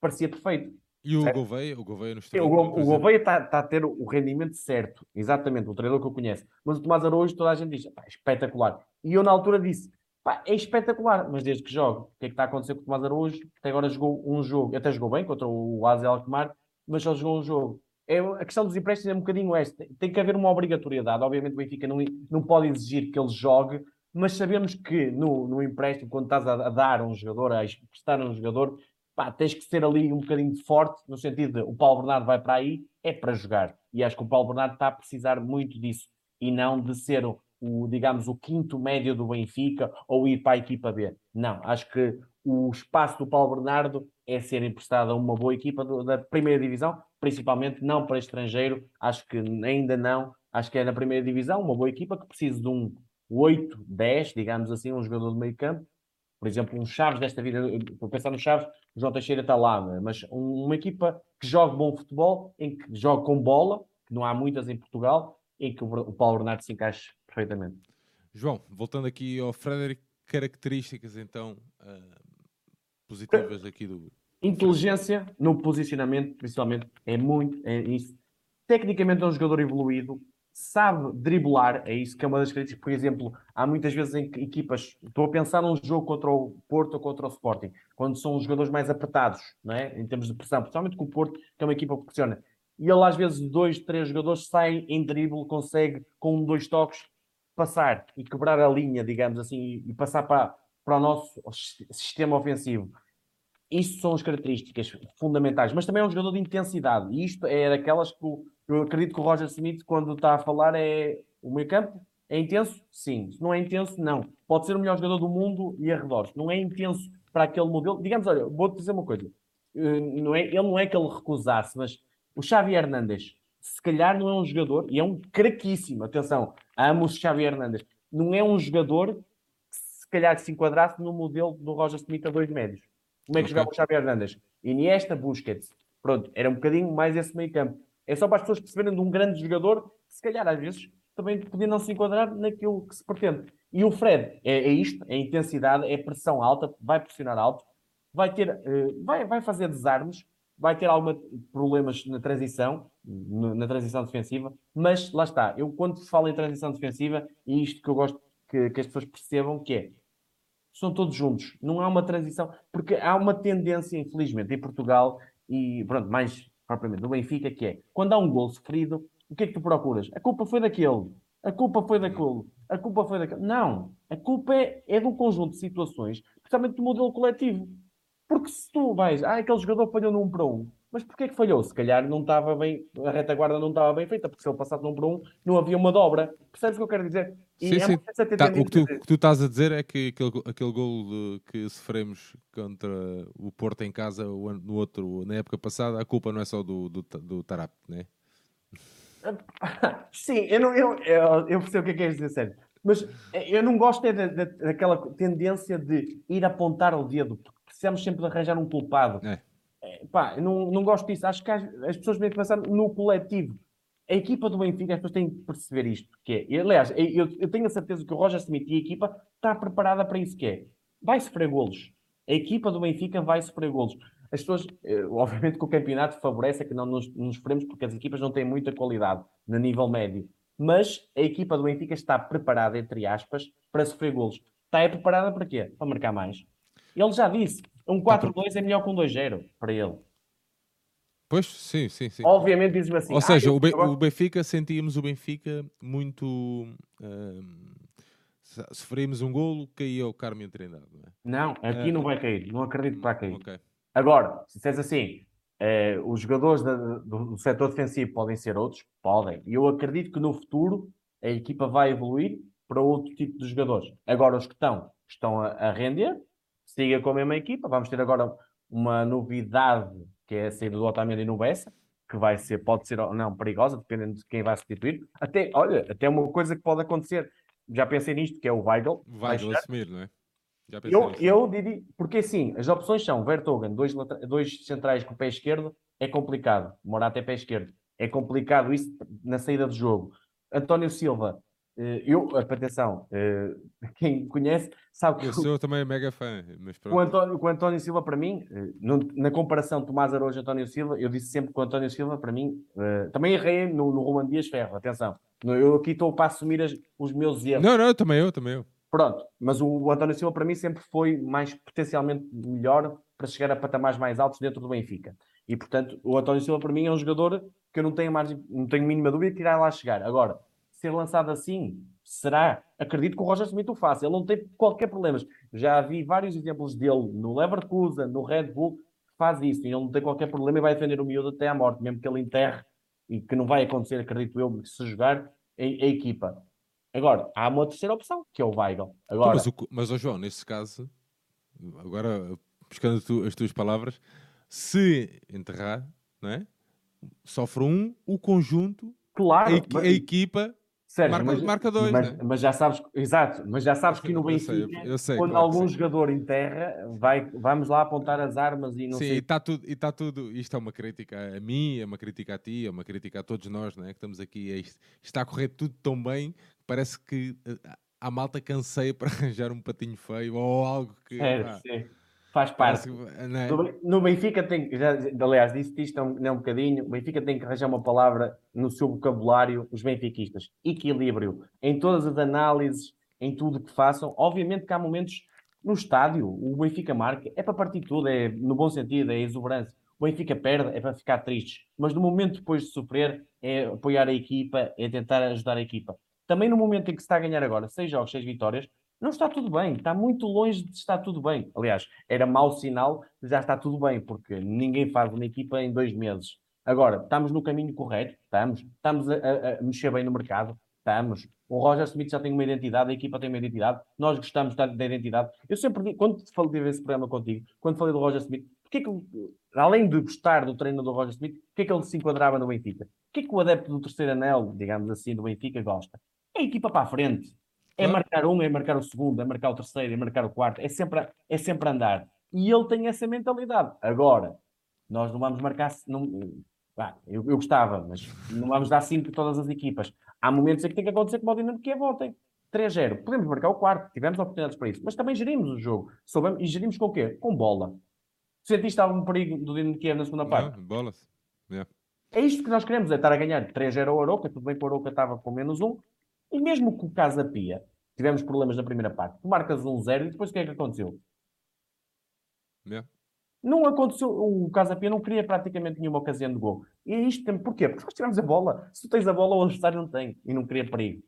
parecia perfeito. E o Gouveia? O Gouveia no Sim, o, o Gouveia está tá a ter o rendimento certo, exatamente, o treinador que eu conheço. Mas o Tomás Araújo, toda a gente diz, espetacular. E eu na altura disse, pá, é espetacular, mas desde que jogo, o que é que está a acontecer com o Tomás Araújo? Até agora jogou um jogo, até jogou bem contra o Azel Alkmaar, mas só jogou um jogo. É, a questão dos empréstimos é um bocadinho esta. Tem que haver uma obrigatoriedade. Obviamente o Benfica não, não pode exigir que ele jogue, mas sabemos que no, no empréstimo, quando estás a, a dar um jogador, a prestar um jogador, pá, tens que ser ali um bocadinho forte, no sentido de o Paulo Bernardo vai para aí, é para jogar. E acho que o Paulo Bernardo está a precisar muito disso e não de ser o, digamos, o quinto médio do Benfica ou ir para a equipa B. Não, acho que o espaço do Paulo Bernardo é ser emprestado a uma boa equipa do, da primeira divisão, principalmente não para estrangeiro, acho que ainda não, acho que é na primeira divisão, uma boa equipa que precisa de um 8, 10, digamos assim, um jogador de meio campo, por exemplo, um Chaves desta vida, vou pensar no Chaves, o João Teixeira está lá, né? mas uma equipa que joga bom futebol, em que joga com bola, que não há muitas em Portugal, em que o Paulo Bernardo se encaixa perfeitamente. João, voltando aqui ao Frederic, características então uh, positivas aqui do. Inteligência no posicionamento, principalmente, é muito é isso. Tecnicamente é um jogador evoluído, sabe driblar, é isso que é uma das críticas. Por exemplo, há muitas vezes em que equipas, estou a pensar num jogo contra o Porto ou contra o Sporting, quando são os jogadores mais apertados, não é? em termos de pressão, principalmente com o Porto, que é uma equipa que pressiona. E ele, às vezes, dois, três jogadores saem em drible, consegue, com dois toques, passar e quebrar a linha, digamos assim, e passar para, para o nosso sistema ofensivo. Isso são as características fundamentais, mas também é um jogador de intensidade, e isto é daquelas que eu acredito que o Roger Smith, quando está a falar, é o meio campo. É intenso? Sim. Se não é intenso, não. Pode ser o melhor jogador do mundo e arredores. Não é intenso para aquele modelo. Digamos, olha, vou-te dizer uma coisa. Eh, não é, ele não é que ele recusasse, mas o Xavi Hernandes, se calhar não é um jogador, e é um craquíssimo, atenção, amo o Xavi Hernandes, não é um jogador que se calhar se enquadrasse no modelo do Roger Smith a dois médios. Como é que okay. jogava o Xavi Hernandes? Iniesta, Busquets. Pronto, era um bocadinho mais esse meio campo. É só para as pessoas perceberem de um grande jogador que, se calhar, às vezes, também podia não se enquadrar naquilo que se pretende. E o Fred é, é isto, é intensidade, é pressão alta, vai pressionar alto, vai ter, uh, vai, vai fazer desarmes, vai ter alguns problemas na transição, na transição defensiva, mas lá está, eu quando falo em transição defensiva, e isto que eu gosto que, que as pessoas percebam que é, são todos juntos, não há uma transição, porque há uma tendência, infelizmente, em Portugal, e pronto, mais propriamente no Benfica, que é, quando há um gol sofrido, o que é que tu procuras? A culpa foi daquele, a culpa foi daquele, a culpa foi daquele. Não, a culpa é, é do conjunto de situações, principalmente do modelo coletivo. Porque se tu vais, ah, aquele jogador falhou num para um, mas porquê que falhou? Se calhar não estava bem, a retaguarda não estava bem feita, porque se ele passasse num para um, não havia uma dobra. Percebes o que eu quero dizer? Sim, é sim. Tá, o, que tu, que tu estás a dizer é que aquele, aquele gol de, que sofremos contra o Porto em casa no outro, na época passada, a culpa não é só do, do, do Tarap, né? Sim, eu, não, eu, eu, eu percebo o que é que queres dizer, sério. Mas eu não gosto é da, da, daquela tendência de ir apontar o dedo, porque precisamos sempre de arranjar um culpado. É. É, pá, não, não gosto disso. Acho que as, as pessoas têm que pensar no coletivo. A equipa do Benfica, as pessoas têm que perceber isto. Que é, aliás, eu, eu tenho a certeza que o Roger Smith e a equipa está preparada para isso que é. Vai sofrer golos. A equipa do Benfica vai sofrer golos. As pessoas, eh, obviamente que o campeonato favorece é que não nos, nos sofremos porque as equipas não têm muita qualidade no nível médio. Mas a equipa do Benfica está preparada, entre aspas, para sofrer golos. Está preparada para quê? Para marcar mais. Ele já disse, um 4-2 é melhor que um 2-0 para ele. Pois, sim, sim, sim. Obviamente diz-me assim. Ou ah, seja, eu... o, Benfica, sentíamos o Benfica muito. Uh, sofremos um golo, caía o Carmen Trindade. Não, é? não aqui uh, não vai cair. Não acredito que vai cair. Okay. Agora, se disseres assim, uh, os jogadores da, do, do setor defensivo podem ser outros? Podem. E eu acredito que no futuro a equipa vai evoluir para outro tipo de jogadores. Agora, os que estão, estão a, a render, siga com a mesma equipa. Vamos ter agora uma novidade que é a saída do Otamendi no Bessa, que vai ser, pode ser ou não perigosa, dependendo de quem vai substituir. Até, olha, até uma coisa que pode acontecer, já pensei nisto, que é o Weigl. Weigl assumir, não é? eu, eu diria, porque assim, as opções são Vertogen, dois, dois centrais com o pé esquerdo, é complicado. Morata é pé esquerdo. É complicado isso na saída do jogo. António Silva, eu, atenção, eh, quem conhece sabe que. Eu sou também mega fã. Mas o, António, o António Silva, para mim, eh, na comparação de Tomás Araújo e António Silva, eu disse sempre que o António Silva, para mim, também errei no, no Roman Dias Ferro, atenção. Eu aqui estou para assumir as, os meus erros. Não, não, também eu, também eu. Pronto, mas o, o António Silva, para mim, sempre foi mais potencialmente melhor para chegar a patamares mais altos dentro do Benfica. E, portanto, o António Silva, para mim, é um jogador que eu não tenho, margem, não tenho mínima dúvida que irá lá chegar. Agora, ser lançado assim, será? Acredito que o Roger Smith o faça. Ele não tem qualquer problema. Já vi vários exemplos dele no Leverkusen, no Red Bull, faz isso. E ele não tem qualquer problema e vai defender o miúdo até à morte, mesmo que ele enterre, e que não vai acontecer, acredito eu, se jogar a, a equipa. Agora, há uma terceira opção, que é o Weigl. Agora... Mas, o, mas oh João, nesse caso, agora buscando tu, as tuas palavras, se enterrar, não é? sofre um, o conjunto, claro, a, mas... a equipa Sérgio, marca, mas, marca dois, mas, né? mas, já sabes, exato, mas já sabes que no Benfica, eu sei, eu sei, quando claro algum jogador enterra, vai, vamos lá apontar as armas e não Sim, sei. e está tudo, e está tudo, isto é uma crítica a mim, é uma crítica a ti, é uma crítica a todos nós, né? que estamos aqui, é isto, está a correr tudo tão bem, parece que a eh, malta canseia para arranjar um patinho feio ou algo que... É, ah, sim Faz parte. É? No, Benfica tem já, aliás, disse isto um, um bocadinho, o Benfica tem que arranjar uma palavra no seu vocabulário, os benfiquistas. Equilíbrio. Em todas as análises, em tudo que façam. Obviamente que há momentos no estádio, o Benfica marca, é para partir tudo, é no bom sentido, é exuberância. O Benfica perde, é para ficar triste. Mas no momento depois de sofrer, é apoiar a equipa, é tentar ajudar a equipa. Também no momento em que se está a ganhar agora, seis jogos, seis vitórias, não está tudo bem, está muito longe de estar tudo bem. Aliás, era mau sinal, já está tudo bem, porque ninguém faz uma equipa em dois meses. Agora, estamos no caminho correto? Estamos. Estamos a, a, mexer bem no mercado? Estamos. O Roger Smith já tem uma identidade, a equipa tem uma identidade, nós gostamos da identidade. Eu sempre digo, quando falei desse programa contigo, quando falei do Roger Smith, porque que, além de gostar do treino do Roger Smith, porque é que ele se enquadrava no Benfica? O que é que o adepto do terceiro anel, digamos assim, do Benfica gosta? É a equipa para a frente é marcar um, é marcar o segundo, é marcar o terceiro, é marcar o quarto, é sempre, é sempre andar. E ele tem essa mentalidade. Agora, Nós não vamos marcar. Não, ah, eu, eu gostava, mas não vamos dar 5 a todas as equipas. Há momentos em que tem que acontecer como o Dinamo que é votem. 3-0. Podemos marcar o quarto, tivemos oportunidades para isso, mas também gerimos o jogo. Soubemos, e gerimos com o quê? Com bola. Sentiste algum perigo do Dinamo Kiev na segunda parte? Não, bolas. Yeah. É isto que nós queremos, é estar a ganhar 3-0 ao Aroca, tudo bem que o Aroca estava com menos um, e mesmo com o Casa Pia, tivemos problemas na primeira parte, tu marcas 1-0 e depois o que é que aconteceu? Yeah. Não aconteceu, o Casa Pia não queria praticamente nenhuma ocasião de gol. E é isto, porquê? Porque nós tivemos a bola. Se tu tens a bola, o adversário não tem, e não queria perigo.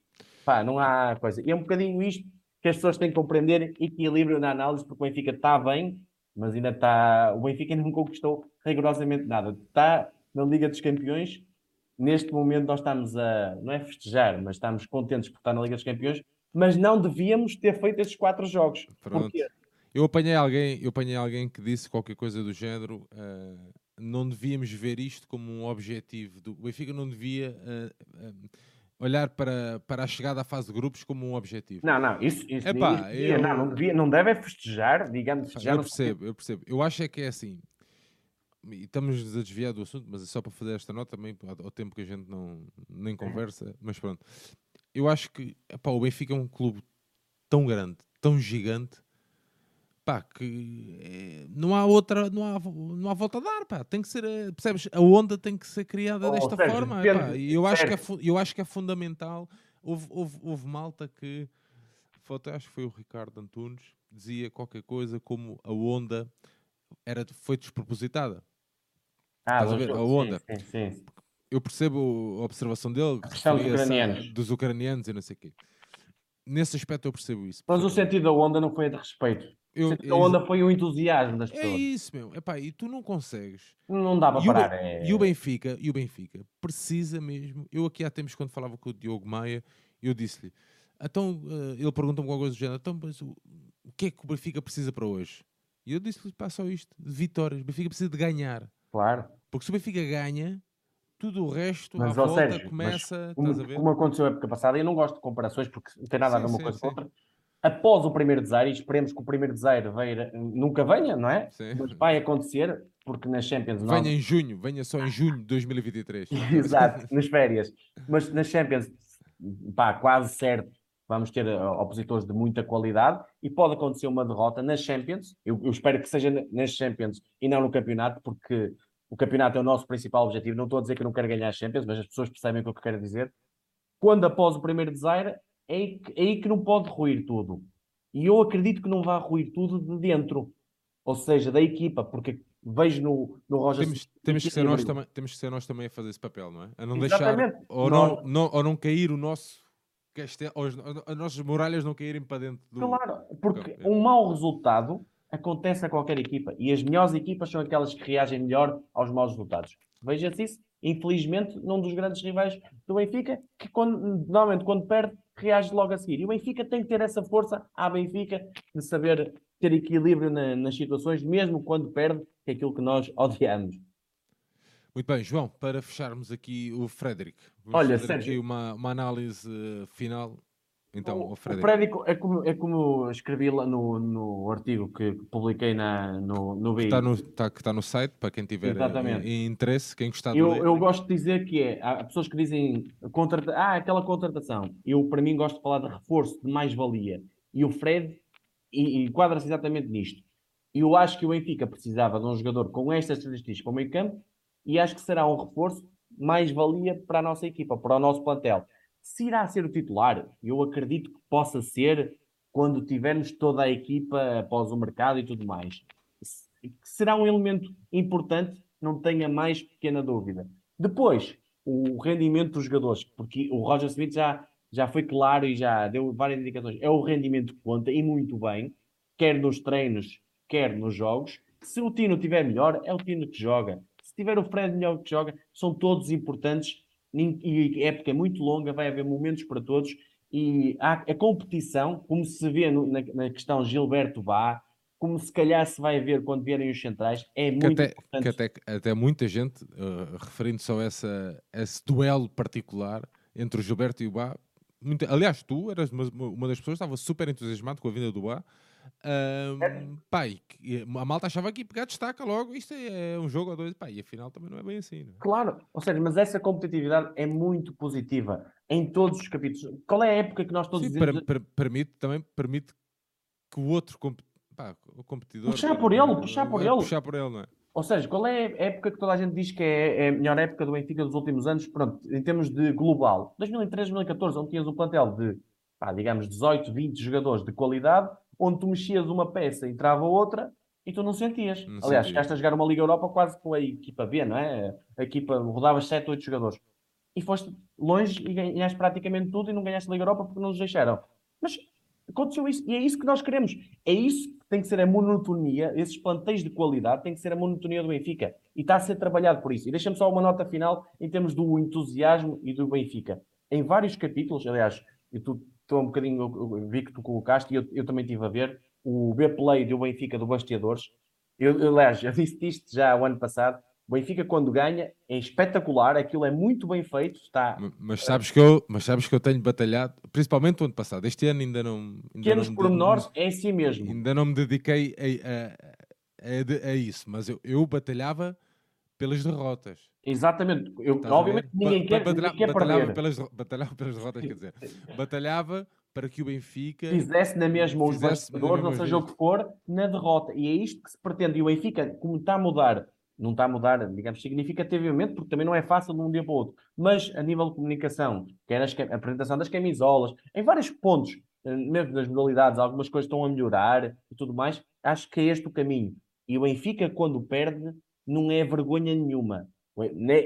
Pá, não há coisa. E é um bocadinho isto que as pessoas têm que compreender, equilíbrio na análise, porque o Benfica está bem, mas ainda está. O Benfica ainda não conquistou rigorosamente nada. Está na Liga dos Campeões. Neste momento nós estamos a, não é festejar, mas estamos contentes por estar na Liga dos Campeões, mas não devíamos ter feito esses quatro jogos. Pronto. Porquê? Eu apanhei alguém, eu apanhei alguém que disse qualquer coisa do género. Uh, não devíamos ver isto como um objetivo. Do, o Benfica não devia uh, uh, olhar para, para a chegada à fase de grupos como um objetivo. Não, não, isso, isso, Epá, isso eu- não, não, devia, não deve festejar, digamos, festejar. eu percebo, eu percebo. Eu acho é que é assim. E estamos a desviar do assunto, mas é só para fazer esta nota também, ao tempo que a gente não nem conversa, mas pronto. Eu acho que epá, o Benfica é um clube tão grande, tão gigante, pá, que é, não há outra, não há, não há volta a dar, pá. Tem que ser, eh, percebes? A onda tem que ser criada Oh, desta forma, epá. E eu acho, que é, eu acho que é fundamental. Houve, houve, houve malta que, foi acho que foi o Ricardo Antunes, dizia qualquer coisa como a onda era, foi despropositada. Ah, Estás a ver? A onda. Sim, sim, sim. Eu percebo a observação dele, que questão dos a- ucranianos. dos ucranianos e não sei o quê. Nesse aspecto eu percebo isso. Mas o sentido da onda não foi a de respeito. Eu- o sentido da onda foi o entusiasmo das é pessoas. isso, meu. Epá, e tu não consegues. Não dá para parar. É- e o Benfica, e o Benfica precisa mesmo. Eu aqui há tempos quando falava com o Diogo Maia, eu disse-lhe, então eh, ele perguntou-me alguma coisa do género, então, mas o, o que é que o Benfica precisa para hoje? E eu disse-lhe, pá, só isto, de vitórias. O Benfica precisa de ganhar. Claro. Porque se o Benfica ganha, tudo o resto Mas, à volta Sérgio, começa, Como, estás a ver? como aconteceu a época passada, eu não gosto de comparações porque não tem nada a Sim, ver uma sim, coisa sim. com outra. Após o primeiro desaire, e esperemos que o primeiro desaire venha- nunca venha, não é? Sim. Mas vai acontecer, porque na Champions nós- Venha em junho, venha só em junho de 2023. Exato, nas férias. Mas nas Champions, pá, quase certo, vamos ter uh, opositores de muita qualidade e pode acontecer uma derrota nas Champions. Eu, eu espero que seja na- nas Champions e não no campeonato, porque o campeonato é o nosso principal objetivo. Não estou a dizer que eu não quero ganhar as Champions, mas as pessoas percebem o que eu quero dizer. Quando após o primeiro desaire, é aí, que- é aí que não pode ruir tudo. E eu acredito que não vai ruir tudo de dentro, ou seja, da equipa, porque vejo no, no Roger temos, temos, que ser nós também, temos que ser nós também a fazer esse papel, não é? A não Exatamente. deixar, ou Nós- não, não, ou não cair o nosso castelo, ou as, as nossas muralhas não caírem para dentro do. Claro, porque um mau resultado acontece a qualquer equipa e as melhores equipas são aquelas que reagem melhor aos maus resultados. Veja-se isso, infelizmente, num dos grandes rivais do Benfica, que quando- normalmente quando perde, reage logo a seguir. E o Benfica tem que ter essa força à Benfica de saber ter equilíbrio na- nas situações, mesmo quando perde, que é aquilo que nós odiamos. Muito bem, João, para fecharmos aqui o Frederic, vamos Olha, fazer aqui Sérgio. uma, uma análise final. Então, o, o o Frederic. Prédico é como, é como escrevi lá no, no artigo que publiquei na, no, no BI. Está no, está, que está no site, para quem tiver eh, Exatamente. interesse, quem gostar de Eu, ler. eu gosto de dizer que é, há pessoas que dizem contrata ah, aquela contratação. Eu, para mim, gosto de falar de reforço, de mais-valia. E o Fred enquadra-se exatamente nisto. Eu acho que o Benfica precisava de um jogador com estas características para o meio campo e acho que será um reforço mais-valia para a nossa equipa, para o nosso plantel. Se irá ser o titular, eu acredito que possa ser quando tivermos toda a equipa após o mercado e tudo mais. Se- Será um elemento importante, não tenha mais pequena dúvida. Depois, o rendimento dos jogadores, porque o Roger Smith já, já foi claro e já deu várias indicações. É o rendimento que conta e muito bem, quer nos treinos, quer nos jogos. Se o Tino tiver melhor, é o Tino que joga. Se tiver o Fred melhor que joga, são todos importantes e a época é muito longa, vai haver momentos para todos e há a competição, como se vê no- na, na questão Gilberto Bá, como se calhar se vai ver quando vierem os centrais, é que muito até, importante. que até, até muita gente, eh, referindo só a essa, esse duelo particular entre o Gilberto e o Bá, muita- aliás, tu eras uma, uma das pessoas que estava super entusiasmado com a vinda do Bá, Um, pá, a malta achava que pegar destaca logo, isto é um jogo ou dois, pá, e afinal também não é bem assim. É? Claro, ou seja, mas essa competitividade é muito positiva em todos os capítulos. Qual é a época que nós todos Sim, dizemos... Per, per, permite também permite que o outro pá, o competidor puxar por ele, puxar por ele. Puxar por ele, não é? Ou seja, qual é a época que toda a gente diz que é, é a melhor época do Benfica dos últimos anos? Pronto, em termos de global. 2013, 2014, onde tinhas um plantel de, pá, digamos, 18, 20 jogadores de qualidade, onde tu mexias uma peça e entrava outra e tu não sentias. Não Aliás, chegaste a jogar uma Liga Europa quase com a equipa B, não é? A equipa rodavas 7, 8 jogadores. E foste longe e ganhaste praticamente tudo e não ganhaste a Liga Europa porque não nos deixaram. Mas aconteceu isso e é isso que nós queremos. É isso tem que ser a monotonia, esses planteios de qualidade tem que ser a monotonia do Benfica. E está a ser trabalhado por isso. E deixa-me só uma nota final em termos do entusiasmo e do Benfica. Em vários capítulos, aliás, e tu estou um bocadinho, vi que tu colocaste e eu, eu também estive a ver o B-Play do Benfica do Bastiadores. Eu, eu, aliás, já disse isto já o ano passado. O Benfica, quando ganha, é espetacular, aquilo é muito bem feito. Está... Mas, sabes que eu, mas sabes que eu tenho batalhado, principalmente o ano passado. Este ano ainda não. Ainda Pequenos não pormenores, é assim mesmo. Ainda não me dediquei a, a, a, a isso, mas eu, eu batalhava pelas derrotas. Exatamente. Eu, obviamente ninguém quer, batalhava, ninguém quer batalhava perder. Pelas, batalhava pelas derrotas, quer dizer. Batalhava para que o Benfica fizesse na mesma os bastidores, não seja o que for, na derrota. E é isto que se pretende. E o Benfica, como está a mudar não está a mudar, digamos, significativamente, porque também não é fácil de um dia para o outro. Mas a nível de comunicação, quer a apresentação das camisolas, em vários pontos, eh, mesmo das modalidades, algumas coisas estão a melhorar e tudo mais, acho que é este o caminho. E o Benfica, quando perde, não é vergonha nenhuma.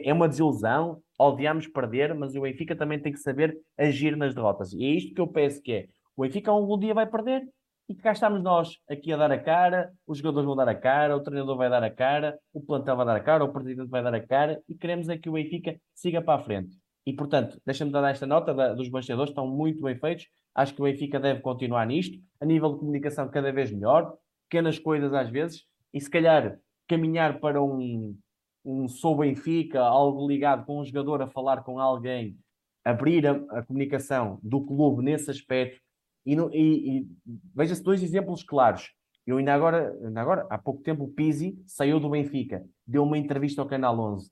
É uma desilusão, odiamos perder, mas o Benfica também tem que saber agir nas derrotas. E é isto que eu penso que é. O Benfica algum dia vai perder, e cá estamos nós aqui a dar a cara, os jogadores vão dar a cara, o treinador vai dar a cara, o plantel vai dar a cara, o presidente vai dar a cara e queremos é que o Benfica siga para a frente. E portanto, deixa-me dar esta nota da, dos bastidores, estão muito bem feitos. Acho que o Benfica deve continuar nisto, a nível de comunicação cada vez melhor, pequenas coisas às vezes, e se calhar caminhar para um, um sou Benfica, algo ligado com um jogador a falar com alguém, abrir a, a comunicação do clube nesse aspecto e, e, e veja-se dois exemplos claros. Eu ainda agora, ainda agora, há pouco tempo, o Pizzi saiu do Benfica, deu uma entrevista ao Canal 11.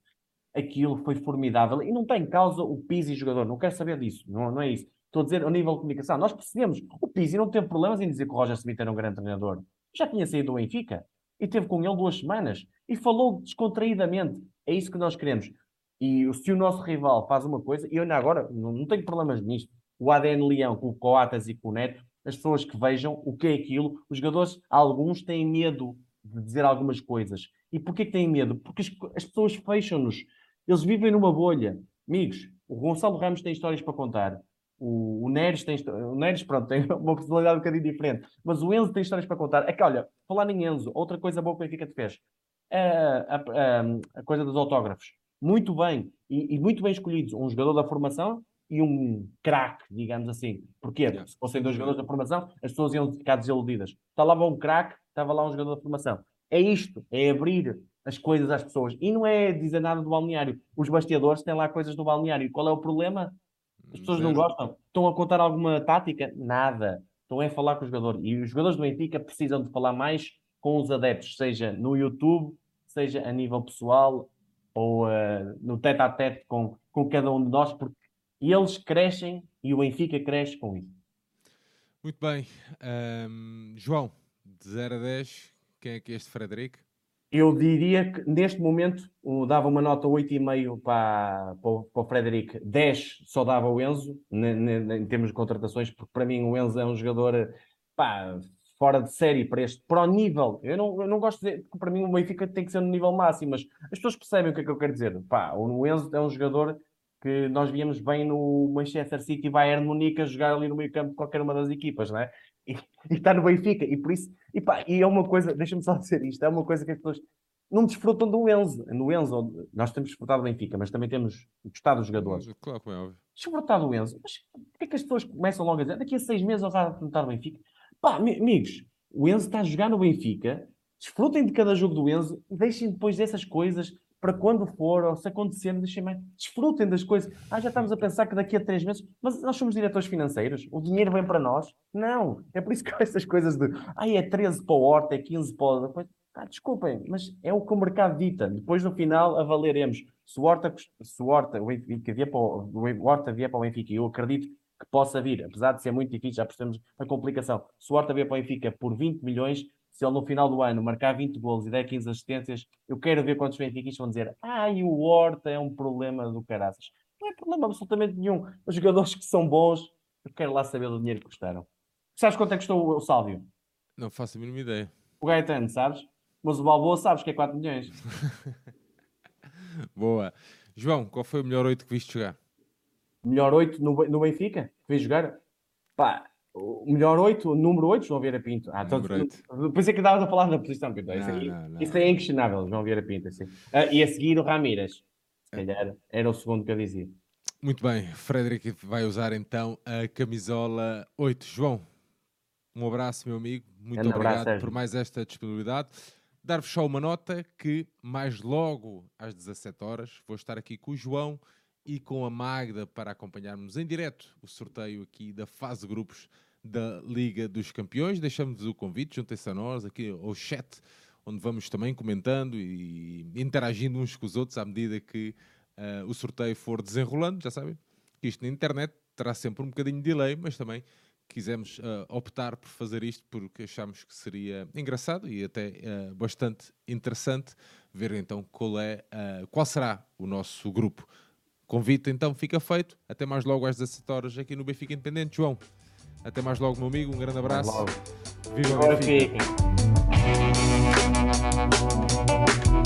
Aquilo foi formidável. E não tem causa o Pizzi jogador, não quero saber disso, não, não é isso. Estou a dizer, ao nível de comunicação, nós percebemos, o Pizzi não teve problemas em dizer que o Roger Smith era um grande treinador. Já tinha saído do Benfica e teve com ele duas semanas e falou descontraídamente. É isso que nós queremos. E se o nosso rival faz uma coisa, e eu ainda agora não, não tenho problemas nisto, o ADN Leão com o Coatas e com o Neto, as pessoas que vejam o que é aquilo, os jogadores, alguns têm medo de dizer algumas coisas. E porquê que têm medo? Porque as, as pessoas fecham-nos. Eles vivem numa bolha. Amigos, o Gonçalo Ramos tem histórias para contar. O, o Neres tem o Neres, pronto, tem uma personalidade um bocadinho diferente. Mas o Enzo tem histórias para contar. É que, olha, falar em Enzo, outra coisa boa que o Benfica te fez. A, a, a, a coisa dos autógrafos. Muito bem. E, e muito bem escolhidos. Um jogador da formação e um craque, digamos assim. Porquê? Porque se fossem dois jogadores da formação, as pessoas iam ficar desiludidas. Estava lá um craque, estava lá um jogador da formação. É isto, é abrir as coisas às pessoas. E não é dizer nada do balneário. Os bastiadores têm lá coisas do balneário. Qual é o problema? As pessoas não gostam. Estão a contar alguma tática? Nada. Estão a falar com o jogador. E os jogadores do Benfica precisam de falar mais com os adeptos, seja no YouTube, seja a nível pessoal ou uh, no tete a tete com, com cada um de nós, porque eles crescem e o Benfica cresce com isso. Muito bem. Um, João, de 0 a 10, quem é que é este Frederico? Eu diria que neste momento dava uma nota 8,5 para, para, para o Frederico, 10 só dava o Enzo, em termos de contratações, porque para mim o Enzo é um jogador pá, fora de série para este, para o nível. Eu não, eu não gosto de dizer, porque para mim o Benfica tem que ser no nível máximo, mas as pessoas percebem o que é que eu quero dizer. Pá, o Enzo é um jogador que nós víamos bem no Manchester City e Bayern Munique a jogar ali no meio campo de qualquer uma das equipas, não é? E, e está no Benfica, e por isso, e, pá, e é uma coisa, deixa-me só dizer isto, é uma coisa que as pessoas não desfrutam do Enzo. No Enzo, nós temos desfrutado do Benfica, mas também temos gostado dos jogadores. Claro, como é óbvio. Desfrutado do Enzo. Mas porquê é que as pessoas começam logo a dizer daqui a seis meses ele vai tentar o Benfica? Pá, amigos, o Enzo está a jogar no Benfica, desfrutem de cada jogo do Enzo e deixem depois dessas coisas para quando for, ou se acontecer, deixem mais, desfrutem das coisas. Ah, já estamos a pensar que daqui a três meses, mas nós somos diretores financeiros, o dinheiro vem para nós. Não, é por isso que há essas coisas de, ah, é 13 para o Horta, é 15 para o... Ah, desculpem, mas é o que o mercado dita. Depois, no final, avaliaremos. Se o Horta, se o Horta, o Benfica vier para o, o Horta vier para o Benfica, eu acredito que possa vir, apesar de ser muito difícil, já percebemos a complicação. Se o Horta vier para o Benfica por 20 milhões, se ele no final do ano marcar 20 golos e der 15 assistências, eu quero ver quantos benfiquistas vão dizer ah, e o Horta é um problema do caraças. Não é problema absolutamente nenhum. Os jogadores que são bons, eu quero lá saber do dinheiro que custaram. Sabes quanto é que custou o Sálvio? Não faço a mínima ideia. O Gaetano, sabes? Mas o Balboa sabes que é 4 milhões. Boa. João, qual foi o melhor 8 que viste jogar? Melhor 8 no, no Benfica? Que viste jogar? Pá, o melhor 8, o número 8, João Vieira Pinto. Ah, então, depois é que estavas a falar da posição, Pinto. Isso, aí, não, não. isso é inquestionável, João Vieira Pinto. Assim. Ah, e a seguir o Ramírez. Se é. calhar era o segundo que eu dizia. Muito bem, Frederic vai usar então a camisola 8. João, um abraço, meu amigo. Muito obrigado abraço, por mais esta disponibilidade. Dar-vos só uma nota que mais logo às 17 horas vou estar aqui com o João e com a Magda para acompanharmos em direto o sorteio aqui da fase grupos da Liga dos Campeões. Deixamos o convite, juntem-se a nós aqui ao chat, onde vamos também comentando e interagindo uns com os outros à medida que uh, o sorteio for desenrolando. Já sabem que isto na internet terá sempre um bocadinho de delay, mas também quisemos uh, optar por fazer isto porque achamos que seria engraçado e até uh, bastante interessante ver então qual, é, qual será o nosso grupo. Convite então fica feito. Até mais logo às 17 horas aqui no Benfica Independente. João, até mais logo, meu amigo. Um grande abraço. Viva o Benfica. Benfica.